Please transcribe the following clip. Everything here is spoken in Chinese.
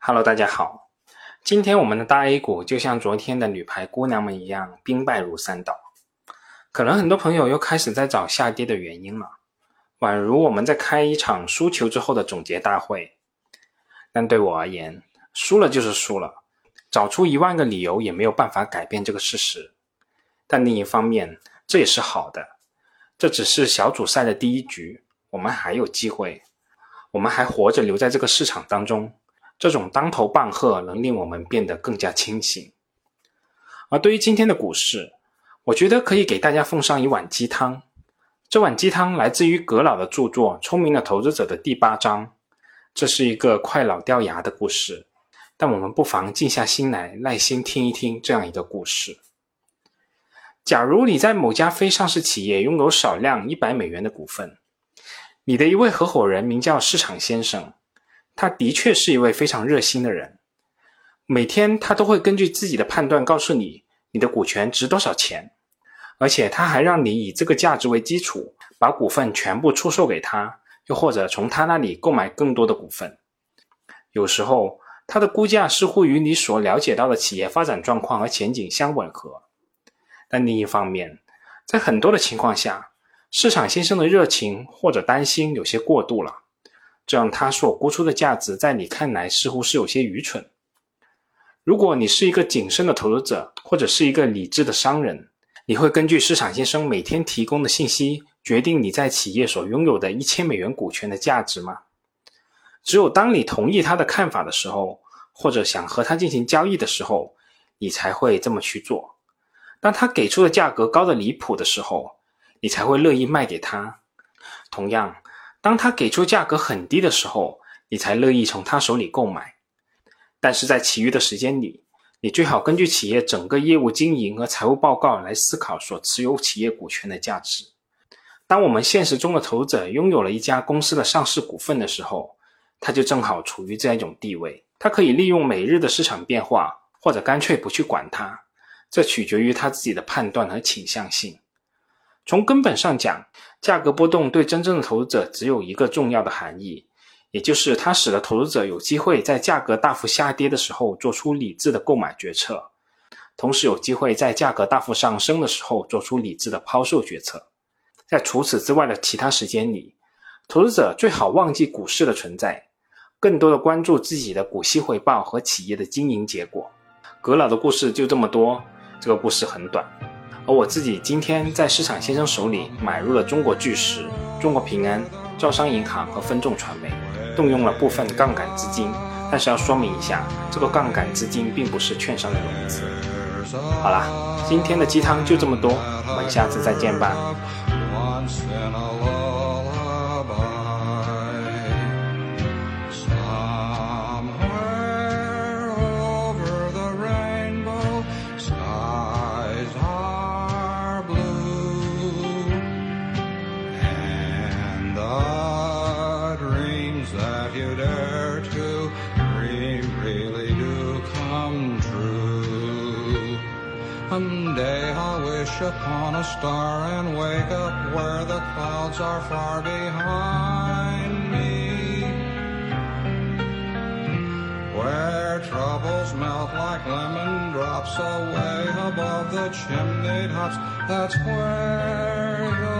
Hello，大家好。今天我们的大 A 股就像昨天的女排姑娘们一样，兵败如山倒。可能很多朋友又开始在找下跌的原因了，宛如我们在开一场输球之后的总结大会。但对我而言，输了就是输了，找出一万个理由也没有办法改变这个事实。但另一方面，这也是好的，这只是小组赛的第一局，我们还有机会。我们还活着，留在这个市场当中，这种当头棒喝能令我们变得更加清醒。而对于今天的股市，我觉得可以给大家奉上一碗鸡汤。这碗鸡汤来自于葛老的著作《聪明的投资者》的第八章，这是一个快老掉牙的故事，但我们不妨静下心来，耐心听一听这样一个故事。假如你在某家非上市企业拥有少量一百美元的股份。你的一位合伙人名叫市场先生，他的确是一位非常热心的人。每天他都会根据自己的判断告诉你你的股权值多少钱，而且他还让你以这个价值为基础把股份全部出售给他，又或者从他那里购买更多的股份。有时候他的估价似乎与你所了解到的企业发展状况和前景相吻合，但另一方面，在很多的情况下。市场先生的热情或者担心有些过度了，这样他所估出的价值在你看来似乎是有些愚蠢。如果你是一个谨慎的投资者，或者是一个理智的商人，你会根据市场先生每天提供的信息决定你在企业所拥有的一千美元股权的价值吗？只有当你同意他的看法的时候，或者想和他进行交易的时候，你才会这么去做。当他给出的价格高的离谱的时候，你才会乐意卖给他。同样，当他给出价格很低的时候，你才乐意从他手里购买。但是在其余的时间里，你最好根据企业整个业务经营和财务报告来思考所持有企业股权的价值。当我们现实中的投资者拥有了一家公司的上市股份的时候，他就正好处于这样一种地位：他可以利用每日的市场变化，或者干脆不去管它。这取决于他自己的判断和倾向性。从根本上讲，价格波动对真正的投资者只有一个重要的含义，也就是它使得投资者有机会在价格大幅下跌的时候做出理智的购买决策，同时有机会在价格大幅上升的时候做出理智的抛售决策。在除此之外的其他时间里，投资者最好忘记股市的存在，更多的关注自己的股息回报和企业的经营结果。葛老的故事就这么多，这个故事很短。而我自己今天在市场先生手里买入了中国巨石、中国平安、招商银行和分众传媒，动用了部分杠杆资金。但是要说明一下，这个杠杆资金并不是券商的融资。好啦，今天的鸡汤就这么多，我们下次再见吧。Someday I'll wish upon a star and wake up where the clouds are far behind me. Where troubles melt like lemon drops away above the chimney tops. That's where